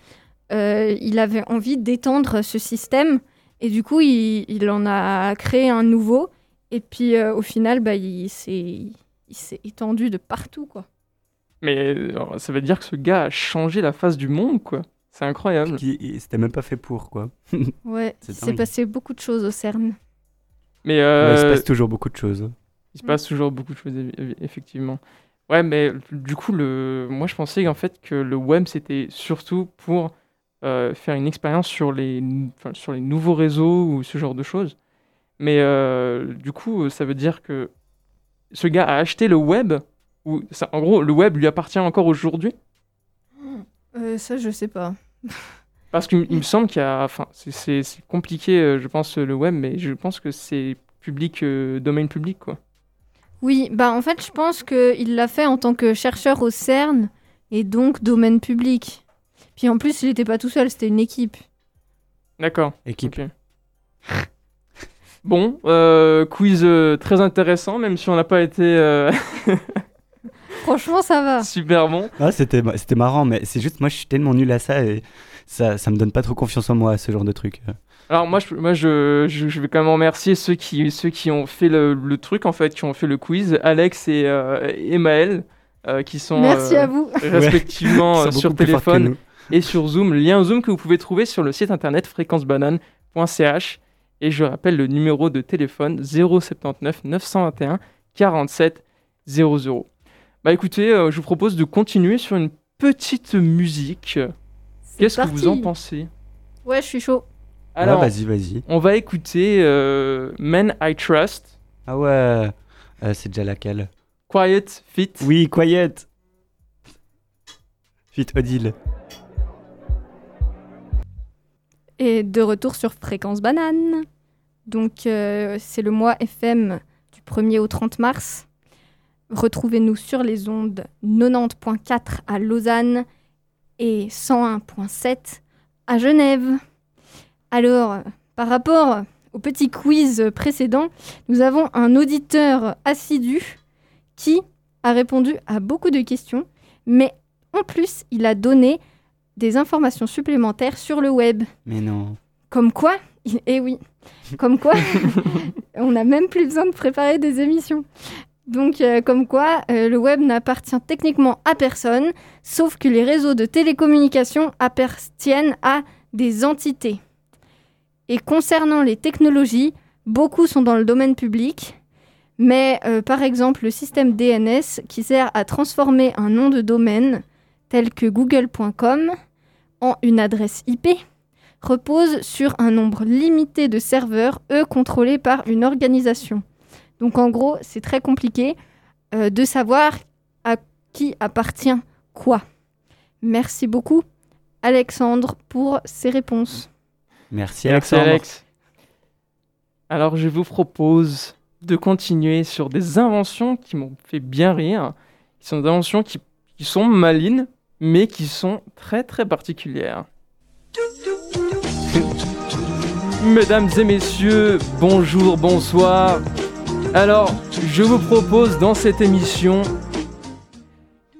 Speaker 2: euh, il avait envie d'étendre ce système. Et du coup, il, il en a créé un nouveau. Et puis, au final, bah, il s'est il s'est étendu de partout, quoi.
Speaker 1: Mais ça veut dire que ce gars a changé la face du monde, quoi. C'est incroyable.
Speaker 3: C'était même pas fait pour, quoi.
Speaker 2: Ouais,
Speaker 3: C'est
Speaker 2: il s'est passé beaucoup de choses au CERN.
Speaker 1: Mais
Speaker 3: Ouais,
Speaker 1: euh,
Speaker 3: il se passe toujours beaucoup de choses.
Speaker 1: il se passe toujours beaucoup de choses, eff- eff- effectivement. Ouais, mais du coup, le... moi, je pensais en fait que le web, c'était surtout pour euh, faire une expérience sur les, enfin, sur les nouveaux réseaux ou ce genre de choses. Mais euh, du coup, ça veut dire que ce gars a acheté le web, ou ça, en gros, le web lui appartient encore aujourd'hui?
Speaker 2: Euh, ça, je sais pas.
Speaker 1: Parce qu'il me semble qu'il y a. Enfin, c'est- compliqué, euh, je pense, le web, mais je pense que c'est public, euh, domaine public, quoi.
Speaker 2: Oui, bah en fait, je pense qu'il l'a fait en tant que chercheur au CERN et donc domaine public. Puis en plus, il n'était pas tout seul, c'était une équipe.
Speaker 1: D'accord.
Speaker 3: Équipe.
Speaker 1: Bon, euh, quiz euh, très intéressant, même si on n'a pas été euh,
Speaker 2: Franchement, ça va.
Speaker 1: super bon.
Speaker 3: Ah, c'était c'était marrant, mais c'est juste, moi, je suis tellement nul à ça et ça, ça me donne pas trop confiance en moi, ce genre de truc.
Speaker 1: Alors moi, je, moi je, je, je vais quand même remercier ceux qui, ceux qui ont fait le, le truc, en fait, qui ont fait le quiz, Alex et, euh, et Maël, euh, qui sont
Speaker 2: Merci
Speaker 1: euh,
Speaker 2: à vous.
Speaker 1: respectivement
Speaker 3: Ils
Speaker 1: euh, sur téléphone et sur Zoom. Lien Zoom que vous pouvez trouver sur le site internet fréquencebanane.ch. Et je rappelle le numéro de téléphone 079 921 47 00. Bah écoutez, euh, je vous propose de continuer sur une petite musique. Qu'est-ce que vous en pensez?
Speaker 2: Ouais, je suis chaud.
Speaker 1: Alors,
Speaker 3: Ouais, vas-y, vas-y.
Speaker 1: on va écouter euh, Men I Trust,
Speaker 3: Ah ouais, euh, c'est déjà laquelle?
Speaker 1: Quiet Fit.
Speaker 3: Oui, Quiet Fit Odile.
Speaker 2: Et de retour sur Fréquence Banane. Donc, euh, c'est le mois FM du 1er au 30 mars. Retrouvez-nous sur les ondes 90.4 à Lausanne et 101.7 à Genève. Alors, par rapport au petit quiz précédent, nous avons un auditeur assidu qui a répondu à beaucoup de questions, mais en plus, il a donné des informations supplémentaires sur le web.
Speaker 3: Mais non.
Speaker 2: Comme quoi, eh oui, comme quoi, on n'a même plus besoin de préparer des émissions. Donc, euh, comme quoi, euh, le web n'appartient techniquement à personne, sauf que les réseaux de télécommunications appartiennent à des entités. Et concernant les technologies, beaucoup sont dans le domaine public, mais euh, par exemple le système DNS qui sert à transformer un nom de domaine tel que google.com en une adresse IP repose sur un nombre limité de serveurs, eux contrôlés par une organisation. Donc en gros, c'est très compliqué euh, de savoir à qui appartient quoi. Merci beaucoup, Alexandre, pour ces réponses.
Speaker 3: Merci
Speaker 1: Merci
Speaker 3: Alexandre.
Speaker 1: Alex. Alors je vous propose de continuer sur des inventions qui m'ont fait bien rire, qui sont des inventions qui, qui sont malines, mais qui sont très très particulières. Mesdames et messieurs, bonjour, bonsoir. Alors, je vous propose dans cette émission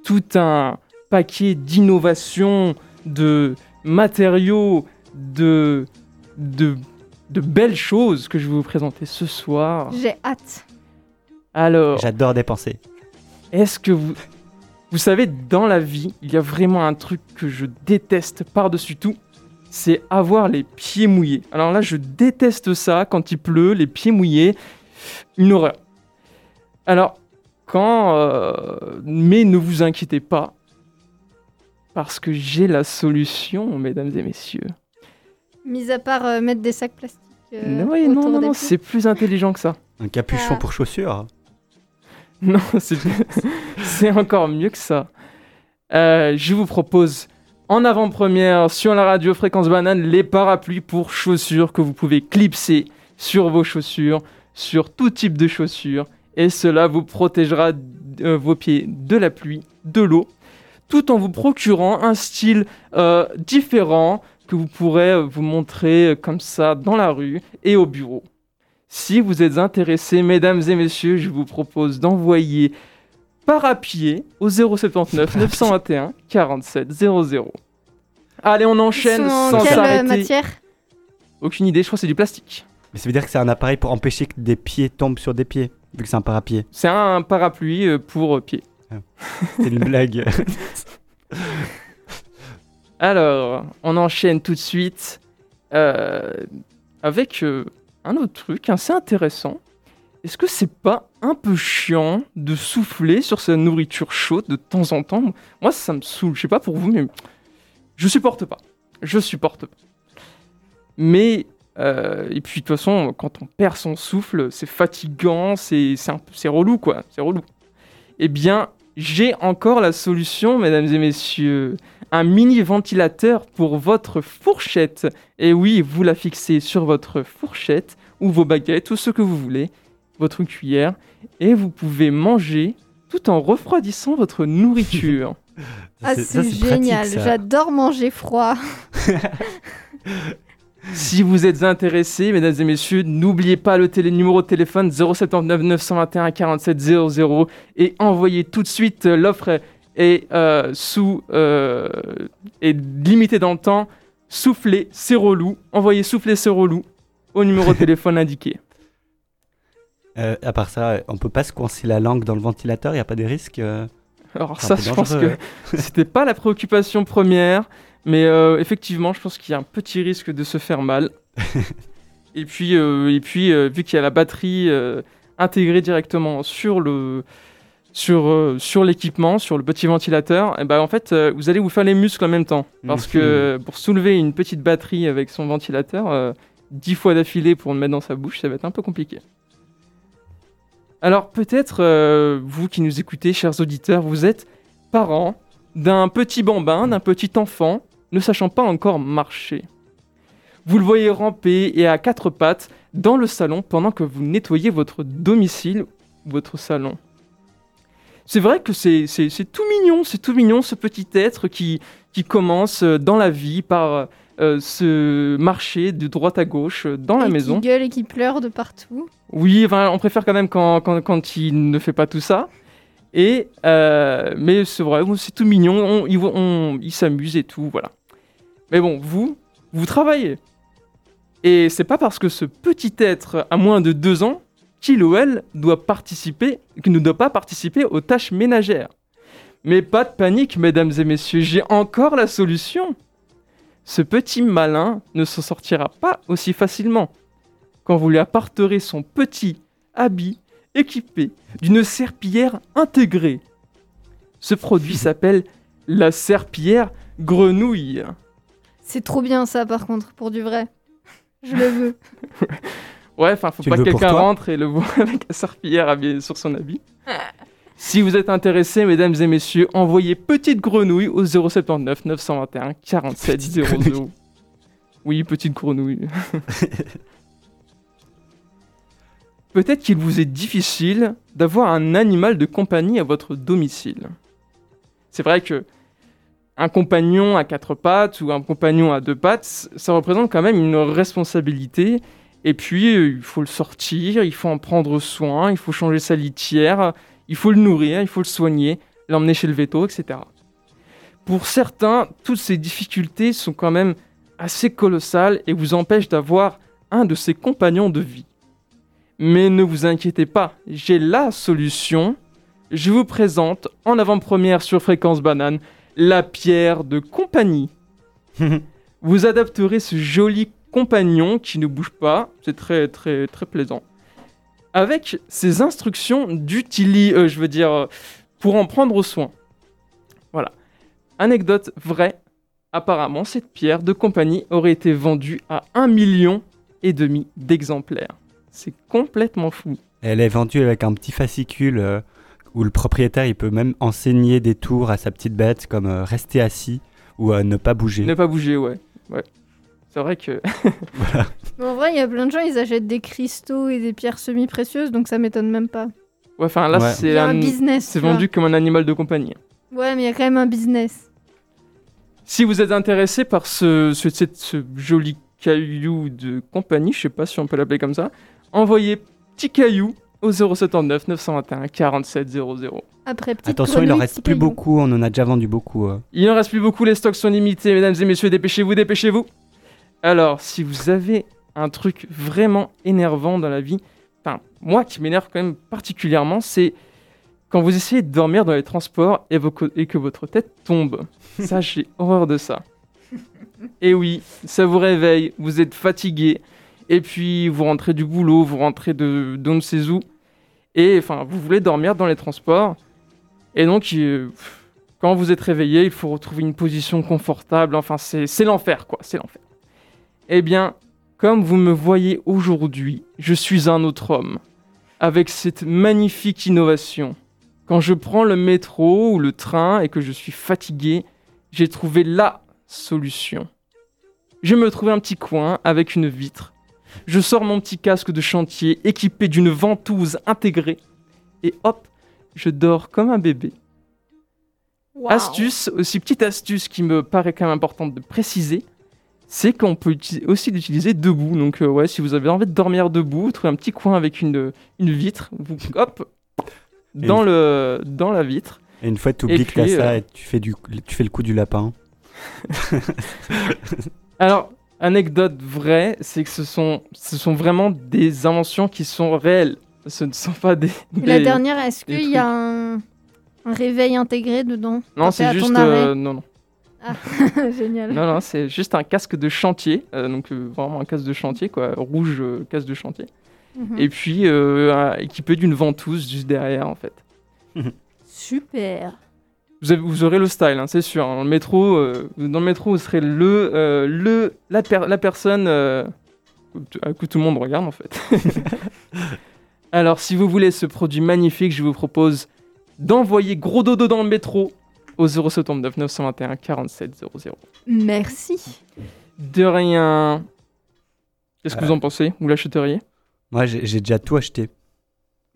Speaker 1: tout un paquet d'innovations, de matériaux, de, de, de belles choses que je vais vous présenter ce soir.
Speaker 2: J'ai hâte.
Speaker 1: Alors,
Speaker 3: J'adore dépenser.
Speaker 1: est-ce que vous... Vous savez, dans la vie, il y a vraiment un truc que je déteste par-dessus tout, c'est avoir les pieds mouillés. Alors là, je déteste ça quand il pleut, les pieds mouillés, une horreur. Alors, quand... euh, Mais ne vous inquiétez pas, parce que j'ai la solution, mesdames et messieurs.
Speaker 2: Mis à part euh, mettre des sacs plastiques. euh,
Speaker 1: oui, non, non, non, c'est plus intelligent que ça.
Speaker 3: Un capuchon
Speaker 2: Ah.
Speaker 3: pour chaussures.
Speaker 1: Non, c'est c'est encore mieux que ça. Euh, je vous propose en avant-première sur la radio Fréquence Banane les parapluies pour chaussures que vous pouvez clipser sur vos chaussures, sur tout type de chaussures, et cela vous protégera euh, vos pieds de la pluie, de l'eau, tout en vous procurant un style euh, différent que vous pourrez euh, vous montrer euh, comme ça dans la rue et au bureau. Si vous êtes intéressés, mesdames et messieurs, je vous propose d'envoyer par à pied au 079 921 47 00. Allez, on enchaîne sans
Speaker 2: quelle
Speaker 1: s'arrêter.
Speaker 2: matière?
Speaker 1: Aucune idée, je crois que c'est du plastique.
Speaker 3: Mais ça veut dire que c'est un appareil pour empêcher que des pieds tombent sur des pieds, vu que c'est un parapied.
Speaker 1: C'est un parapluie euh, pour euh, pied.
Speaker 3: C'est une blague.
Speaker 1: Alors, on enchaîne tout de suite euh, avec euh, un autre truc assez intéressant. Est-ce que c'est pas un peu chiant de souffler sur sa nourriture chaude de temps en temps? Moi, ça me saoule. Je sais pas pour vous, mais je supporte pas. Je supporte pas. Mais euh, et puis de toute façon, quand on perd son souffle, c'est fatigant, c'est c'est un peu- c'est relou quoi, c'est relou. Eh bien, j'ai encore la solution, mesdames et messieurs un mini ventilateur pour votre fourchette. Et oui, vous la fixez sur votre fourchette ou vos baguettes ou ce que vous voulez, votre cuillère, et vous pouvez manger tout en refroidissant votre nourriture.
Speaker 2: Ah, c'est génial. J'adore manger froid.
Speaker 1: si vous êtes intéressés, mesdames et messieurs, n'oubliez pas le télé numéro de téléphone 079 921 47 00 et envoyez tout de suite euh, l'offre est euh, sous euh, est limitée dans le temps. Soufflez, c'est relou. Envoyez souffler, c'est relou au numéro de téléphone indiqué.
Speaker 3: À part ça, on peut pas se coincer la langue dans le ventilateur, il n'y a pas des risques
Speaker 1: Alors ça, je pense que c'était pas la préoccupation première, mais euh, effectivement, je pense qu'il y a un petit risque de se faire mal. et puis, euh, et puis euh, vu qu'il y a la batterie intégrée directement sur le sur, sur l'équipement, sur le petit ventilateur, et ben en fait, vous allez vous faire les muscles en même temps. Parce que pour soulever une petite batterie avec son ventilateur, dix fois d'affilée pour le mettre dans sa bouche, ça va être un peu compliqué. Alors peut-être, vous qui nous écoutez, chers auditeurs, vous êtes parents d'un petit bambin, d'un petit enfant, ne sachant pas encore marcher. Vous le voyez ramper et à quatre pattes dans le salon pendant que vous nettoyez votre domicile ou votre salon. C'est vrai que c'est tout mignon, c'est tout mignon ce petit être qui, qui commence euh, dans la vie par euh, se marcher de droite à gauche euh, dans la maison.
Speaker 2: Qui gueule et qui pleure de partout.
Speaker 1: Oui, enfin, on préfère quand même quand, quand, quand il ne fait pas tout ça. Et euh, mais c'est vrai, c'est tout mignon, on, il, on- il s'amuse et tout, voilà. Mais bon, vous, vous travaillez. Et c'est pas parce que ce petit être a moins de deux ans qu'il ou elle doit participer, qu'il ne doit pas participer aux tâches ménagères. Mais pas de panique, mesdames et messieurs, j'ai encore la solution. Ce petit malin ne s'en sortira pas aussi facilement quand vous lui apporterez son petit habit équipé d'une serpillière intégrée. Ce produit s'appelle la serpillière grenouille.
Speaker 2: C'est trop bien ça, par contre, pour du vrai. Je le veux.
Speaker 1: Ouais, enfin, faut
Speaker 3: Tu
Speaker 1: pas que quelqu'un rentre et le voit avec un serpillière sur son habit. si vous êtes intéressés, mesdames et messieurs, envoyez Petite Grenouille au 079 921 47 00. Oui, Petite Grenouille. Peut-être qu'il vous est difficile d'avoir un animal de compagnie à votre domicile. C'est vrai que un compagnon à quatre pattes ou un compagnon à deux pattes, ça représente quand même une responsabilité. Et puis, euh, il faut le sortir, il faut en prendre soin, il faut changer sa litière, il faut le nourrir, il faut le soigner, l'emmener chez le veto, etc. Pour certains, toutes ces difficultés sont quand même assez colossales et vous empêchent d'avoir un de ces compagnons de vie. Mais ne vous inquiétez pas, j'ai la solution. Je vous présente en avant-première sur Fréquence Banane la pierre de compagnie. Vous adapterez ce joli compagnon qui ne bouge pas, c'est très très très plaisant, avec ses instructions d'utilisation, euh, je veux dire, euh, pour en prendre soin. Voilà. Anecdote vraie, apparemment cette pierre de compagnie aurait été vendue à un million et demi d'exemplaires. C'est complètement fou.
Speaker 3: Elle est vendue avec un petit fascicule euh, où le propriétaire il peut même enseigner des tours à sa petite bête comme euh, rester assis ou euh, ne pas bouger.
Speaker 1: Ne pas bouger, ouais. ouais. C'est vrai que
Speaker 2: Mais en vrai, il y a plein de gens, ils achètent des cristaux et des pierres semi-précieuses, donc ça m'étonne même pas.
Speaker 1: Ouais, enfin là,
Speaker 3: Ouais.
Speaker 1: C'est
Speaker 2: un
Speaker 1: un-
Speaker 2: business.
Speaker 1: c'est vendu comme un animal de compagnie.
Speaker 2: Ouais, mais il y a quand même un business.
Speaker 1: Si vous êtes intéressé par ce, ce, ce joli caillou de compagnie, je sais pas si on peut l'appeler comme ça, envoyez petit caillou au 079 921 47 00.
Speaker 2: Après, petite
Speaker 3: Attention, il en reste plus beaucoup, on en a déjà vendu beaucoup. euh.
Speaker 1: Il en reste plus beaucoup, les stocks sont limités, mesdames et messieurs, dépêchez-vous, dépêchez-vous. Alors, si vous avez un truc vraiment énervant dans la vie, enfin, moi qui m'énerve quand même particulièrement, c'est quand vous essayez de dormir dans les transports et, vos co- et que votre tête tombe. Ça, j'ai horreur de ça. Et oui, ça vous réveille, vous êtes fatigué, et puis vous rentrez du boulot, vous rentrez de d'on ne sait où, et enfin, vous voulez dormir dans les transports, et donc, quand vous êtes réveillé, il faut retrouver une position confortable. Enfin, c'est l'enfer, quoi. C'est l'enfer. Eh bien, comme vous me voyez aujourd'hui, je suis un autre homme. Avec cette magnifique innovation. Quand je prends le métro ou le train et que je suis fatigué, j'ai trouvé la solution. Je me trouve un petit coin avec une vitre. Je sors mon petit casque de chantier équipé d'une ventouse intégrée. Et hop, je dors comme un bébé. Astuce, aussi petite astuce qui me paraît quand même importante de préciser, c'est qu'on peut aussi l'utiliser debout. Donc euh, ouais, si vous avez envie de dormir debout, trouvez un petit coin avec une, une vitre, vous hop, dans, le, dans la vitre.
Speaker 3: Et une fois tu
Speaker 1: Et
Speaker 3: oublies que ça
Speaker 1: euh,
Speaker 3: tu fais, du, tu fais le coup du lapin.
Speaker 1: Alors, anecdote vraie, c'est que ce sont, ce sont vraiment des inventions qui sont réelles. Ce ne sont pas des...
Speaker 2: La dernière, est-ce qu'il y a un... un réveil intégré dedans?
Speaker 1: Non, c'est juste...
Speaker 2: arrêt?
Speaker 1: euh, non, non.
Speaker 2: Génial.
Speaker 1: Non, non, c'est juste un casque de chantier. euh, donc euh, vraiment un casque de chantier, quoi. Rouge euh, casque de chantier.
Speaker 2: Mhm.
Speaker 1: Et puis euh, équipé d'une ventouse juste derrière, en fait.
Speaker 2: Super.
Speaker 1: Vous, avez- vous aurez le style, hein, c'est sûr. Dans le métro, euh, dans le métro, vous serez le, euh, le, la, per- la personne euh, que, tout le monde regarde, en fait. Alors, si vous voulez ce produit magnifique, je vous propose d'envoyer gros dodo dans le métro au 079 921 47 00.
Speaker 2: Merci.
Speaker 1: De rien. Qu'est-ce que vous en pensez? Vous l'achèteriez
Speaker 3: Moi j'ai j'ai déjà tout acheté.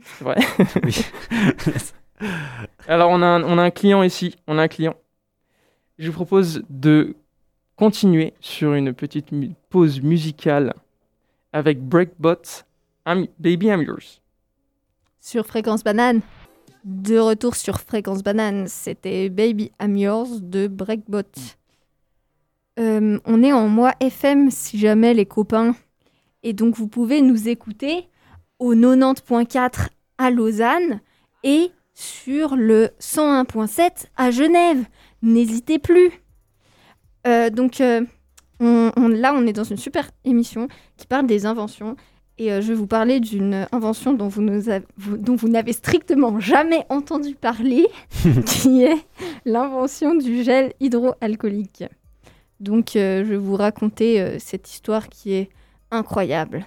Speaker 1: C'est vrai.
Speaker 3: Oui.
Speaker 1: Alors, on a, un, on a un client ici. On a un client. Je vous propose de continuer sur une petite pause musicale avec Breakbot. I'm- Baby, I'm yours.
Speaker 2: Sur Fréquence Banane. De retour sur Fréquence Banane, c'était Baby I'm Yours de Breakbot. Euh, on est en mois FM si jamais les copains. Et donc vous pouvez nous écouter au 90.4 à Lausanne et sur le 101.7 à Genève. N'hésitez plus. Euh, donc euh, on- on- là, on est dans une super émission qui parle des inventions. Et euh, je vais vous parler d'une invention dont vous, dont vous n'avez strictement jamais entendu parler, qui est l'invention du gel hydroalcoolique. Donc je vais vous raconter cette histoire qui est incroyable.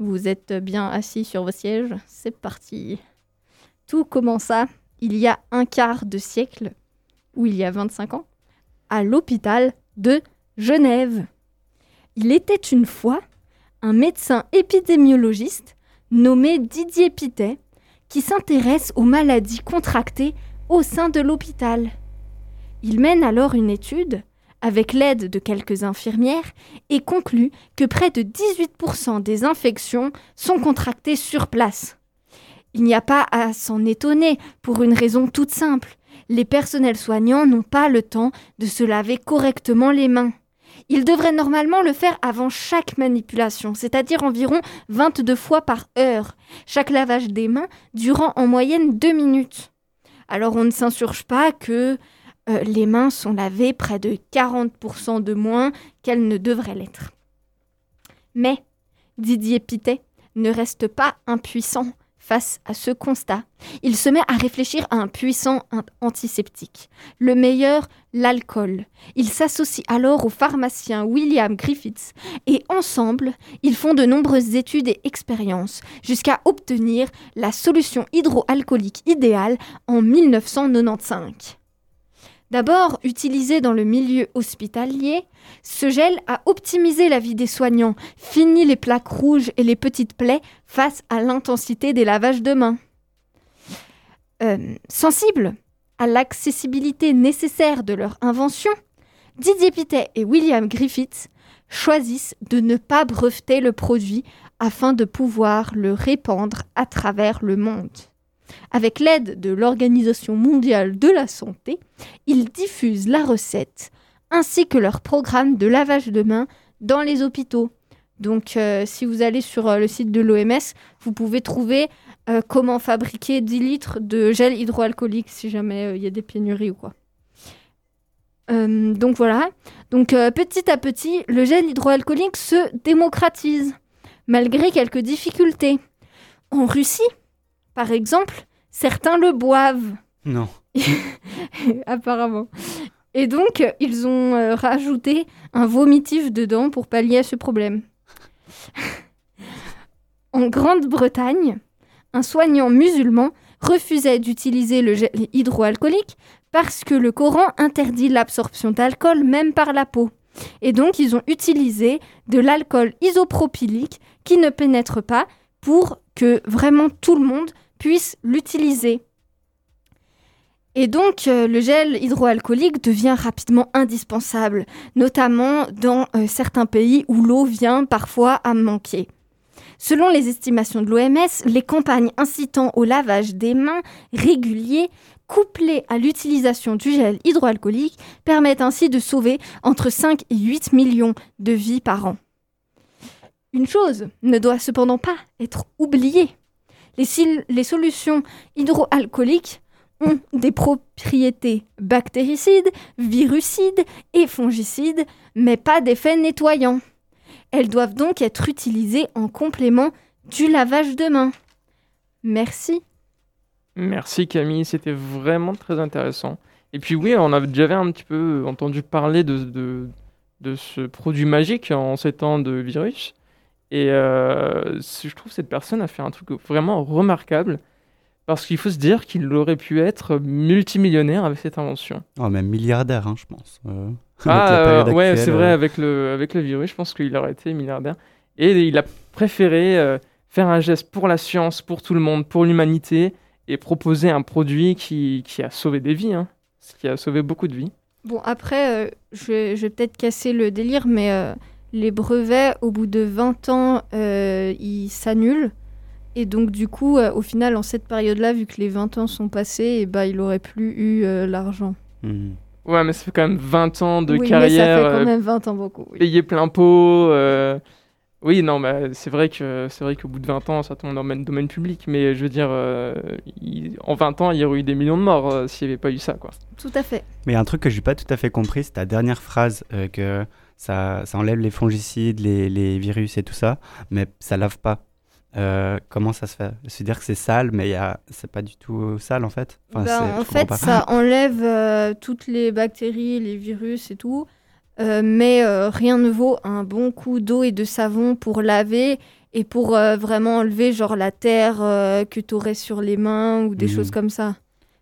Speaker 2: Vous êtes bien assis sur vos sièges C'est parti. Tout commença il y a un quart de siècle, ou il y a 25 ans, à l'hôpital de Genève. Il était une fois un médecin épidémiologiste nommé Didier Pitet qui s'intéresse aux maladies contractées au sein de l'hôpital. Il mène alors une étude avec l'aide de quelques infirmières et conclut que près de 18% des infections sont contractées sur place. Il n'y a pas à s'en étonner pour une raison toute simple. Les personnels soignants n'ont pas le temps de se laver correctement les mains. Ils devraient normalement le faire avant chaque manipulation, c'est-à-dire environ 22 fois par heure, chaque lavage des mains durant en moyenne 2 minutes. Alors on ne s'insurge pas que euh, les mains sont lavées près de 40% de moins qu'elles ne devraient l'être. Mais Didier Pitet ne reste pas impuissant face à ce constat. Il se met à réfléchir à un puissant antiseptique. Le meilleur, l'alcool. Il s'associe alors au pharmacien William Griffiths et ensemble, ils font de nombreuses études et expériences jusqu'à obtenir la solution hydroalcoolique idéale en 1995. D'abord utilisé dans le milieu hospitalier, ce gel a optimisé la vie des soignants, fini les plaques rouges et les petites plaies face à l'intensité des lavages de mains. Euh, sensibles à l'accessibilité nécessaire de leur invention, Didier Pitet et William Griffiths choisissent de ne pas breveter le produit afin de pouvoir le répandre à travers le monde. Avec l'aide de l'Organisation mondiale de la santé, ils diffusent la recette ainsi que leur programme de lavage de mains dans les hôpitaux. Donc euh, si vous allez sur euh, le site de l'OMS, vous pouvez trouver euh, comment fabriquer 10 litres de gel hydroalcoolique si jamais il y a des pénuries ou quoi. donc voilà. Donc petit à petit, le gel hydroalcoolique se démocratise, malgré quelques difficultés. En Russie, par exemple, certains le boivent.
Speaker 3: Non.
Speaker 2: Apparemment. Et donc, ils ont euh, rajouté un vomitif dedans pour pallier à ce problème. en Grande-Bretagne, un soignant musulman refusait d'utiliser le gel hydroalcoolique parce que le Coran interdit l'absorption d'alcool même par la peau. Et donc, ils ont utilisé de l'alcool isopropylique qui ne pénètre pas pour que vraiment tout le monde puisse l'utiliser. Et donc, euh, le gel hydroalcoolique devient rapidement indispensable, notamment dans euh, certains pays où l'eau vient parfois à manquer. Selon les estimations de l'OMS, les campagnes incitant au lavage des mains régulier, couplées à l'utilisation du gel hydroalcoolique, permettent ainsi de sauver entre 5 et 8 millions de vies par an. Une chose ne doit cependant pas être oubliée les, solutions hydroalcooliques ont des propriétés bactéricides, virucides et fongicides, mais pas d'effet nettoyant. Elles doivent donc être utilisées en complément du lavage de mains. Merci.
Speaker 1: Merci Camille, c'était vraiment très intéressant. Et puis oui, on avait déjà un petit peu entendu parler de, de ce produit magique en ces temps de virus. Et euh, je trouve que cette personne a fait un truc vraiment remarquable. Parce qu'il faut se dire qu'il aurait pu être multimillionnaire avec cette invention.
Speaker 3: Oh, même milliardaire, hein, je pense.
Speaker 1: Euh, ah, ouais, c'est vrai, avec le, avec le virus, je pense qu'il aurait été milliardaire. Et il a préféré euh, faire un geste pour la science, pour tout le monde, pour l'humanité, et proposer un produit qui, qui a sauvé des vies, hein, ce qui a sauvé beaucoup de vies.
Speaker 2: Bon, après, je vais peut-être casser le délire, mais les brevets, au bout de 20 ans, euh, ils s'annulent. Et donc, du coup, euh, au final, en cette période-là, vu que les 20 ans sont passés, et eh bah, il aurait plus eu euh, l'argent.
Speaker 1: Hmm. Ouais, mais ça fait quand même 20 ans de oui, carrière.
Speaker 2: Mais ça fait quand même 20 ans beaucoup.
Speaker 1: Oui. Payer plein pot. Oui, non, mais c'est vrai que c'est vrai qu'au bout de 20 ans, ça tombe dans le domaine public. Mais je veux dire, en 20 ans, il y aurait eu des millions de morts s'il n'y avait pas eu ça, quoi.
Speaker 2: Tout à fait.
Speaker 3: Mais un truc que je n'ai pas tout à fait compris, c'est ta dernière phrase que ça, ça enlève les fongicides, les, les, virus et tout ça, mais ça lave pas. euh, comment ça se fait? Se dire que c'est sale, mais a... c'est pas du tout sale en fait? Enfin,
Speaker 2: Ben, en fait, ça enlève euh, toutes les bactéries, les virus et tout. Euh, mais rien ne vaut un bon coup d'eau et de savon pour laver et pour vraiment enlever genre la terre que tu aurais sur les mains ou des
Speaker 3: Mhm.
Speaker 2: choses comme ça.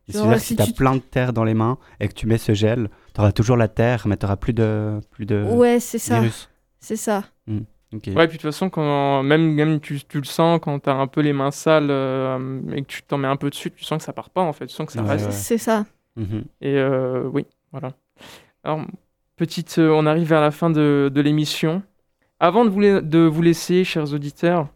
Speaker 2: Genre,
Speaker 3: C'est-à-dire que
Speaker 2: si
Speaker 3: si
Speaker 2: tu-
Speaker 3: plein de terre dans les mains et que tu mets ce gel, t'auras toujours la terre, mais t'auras plus de, plus de
Speaker 2: ouais, c'est ça.
Speaker 3: virus.
Speaker 2: C'est ça.
Speaker 3: Ok.
Speaker 1: Ouais, puis de toute façon, quand, même, même tu, tu le sens quand t'as un peu les mains sales euh, et que tu t'en mets un peu dessus, tu sens que ça part pas en fait, tu sens que ça
Speaker 3: Ouais,
Speaker 1: reste.
Speaker 3: ouais.
Speaker 2: C'est ça.
Speaker 3: Mhm.
Speaker 1: Et euh, oui, voilà. Alors, petite, euh, on arrive vers la fin de, de l'émission. Avant de vous, la- de vous laisser, chers auditeurs,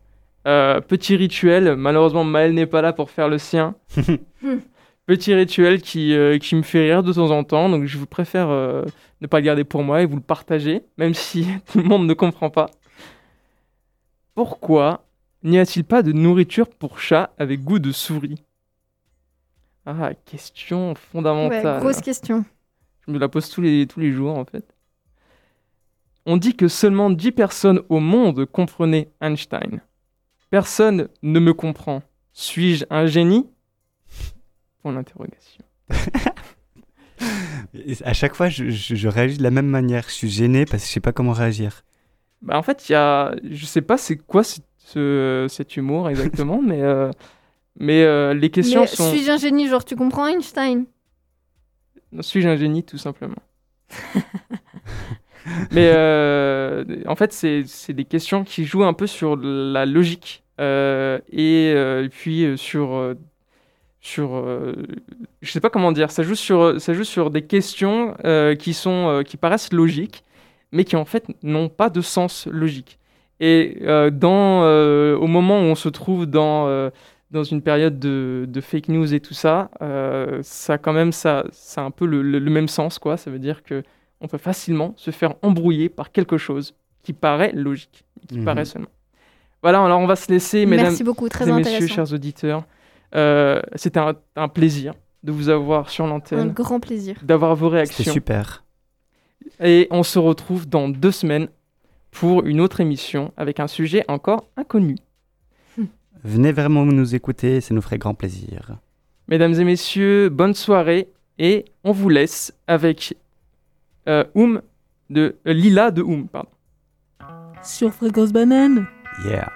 Speaker 1: euh, petit rituel. Malheureusement, Maël n'est pas là pour faire le sien. petit rituel qui, euh, qui me fait rire de temps en temps. Donc, je vous préfère euh, ne pas le garder pour moi et vous le partager, même si tout le monde ne comprend pas. Pourquoi n'y a-t-il pas de nourriture pour chat avec goût de souris? Ah, question
Speaker 2: Ouais,
Speaker 1: fondamentale.
Speaker 2: grosse question.
Speaker 1: Je me la pose tous les, tous les jours, en fait. On dit que seulement 10 personnes au monde comprenaient Einstein. Personne ne me comprend. Suis-je un génie? Pour l'interrogation.
Speaker 3: Et À chaque fois, je, je- je réagis de la même manière. Je suis gêné parce que je sais pas comment réagir.
Speaker 1: Bah, en fait, il y a... Je sais pas c'est quoi ce- ce- cet humour exactement, mais, euh, mais euh, les questions
Speaker 2: Mais
Speaker 1: sont...
Speaker 2: suis-je un génie Genre, tu comprends Einstein?
Speaker 1: Suis-je un génie, tout simplement Mais euh, en fait, c'est des questions qui jouent un peu sur la logique euh, et euh, puis euh, sur euh, sur euh, je sais pas comment dire. Ça joue sur ça joue sur des questions euh, qui sont euh, qui paraissent logiques, mais qui en fait n'ont pas de sens logique. Et euh, dans euh, au moment où on se trouve dans euh, dans une période de, de fake news et tout ça, euh, ça quand même ça, ça a un peu le, le- le même sens quoi. Ça veut dire que on peut facilement se faire embrouiller par quelque chose qui paraît logique, qui
Speaker 3: Mhm.
Speaker 1: paraît seulement. Voilà, alors on va se laisser, mesdames
Speaker 2: Merci beaucoup, très
Speaker 1: et messieurs, chers auditeurs. Euh, C'était un, un plaisir de vous avoir sur
Speaker 2: Un
Speaker 1: l'antenne,
Speaker 2: grand plaisir.
Speaker 1: d'avoir vos réactions.
Speaker 3: super.
Speaker 1: Et on se retrouve dans deux semaines pour une autre émission avec un sujet encore inconnu.
Speaker 3: Venez vraiment nous écouter, ça nous ferait grand plaisir.
Speaker 1: Mesdames et messieurs, bonne soirée et on vous laisse avec euh, Oum de euh, Lila de Oum, pardon.
Speaker 4: Sur Fréquence Banane.
Speaker 3: Yeah.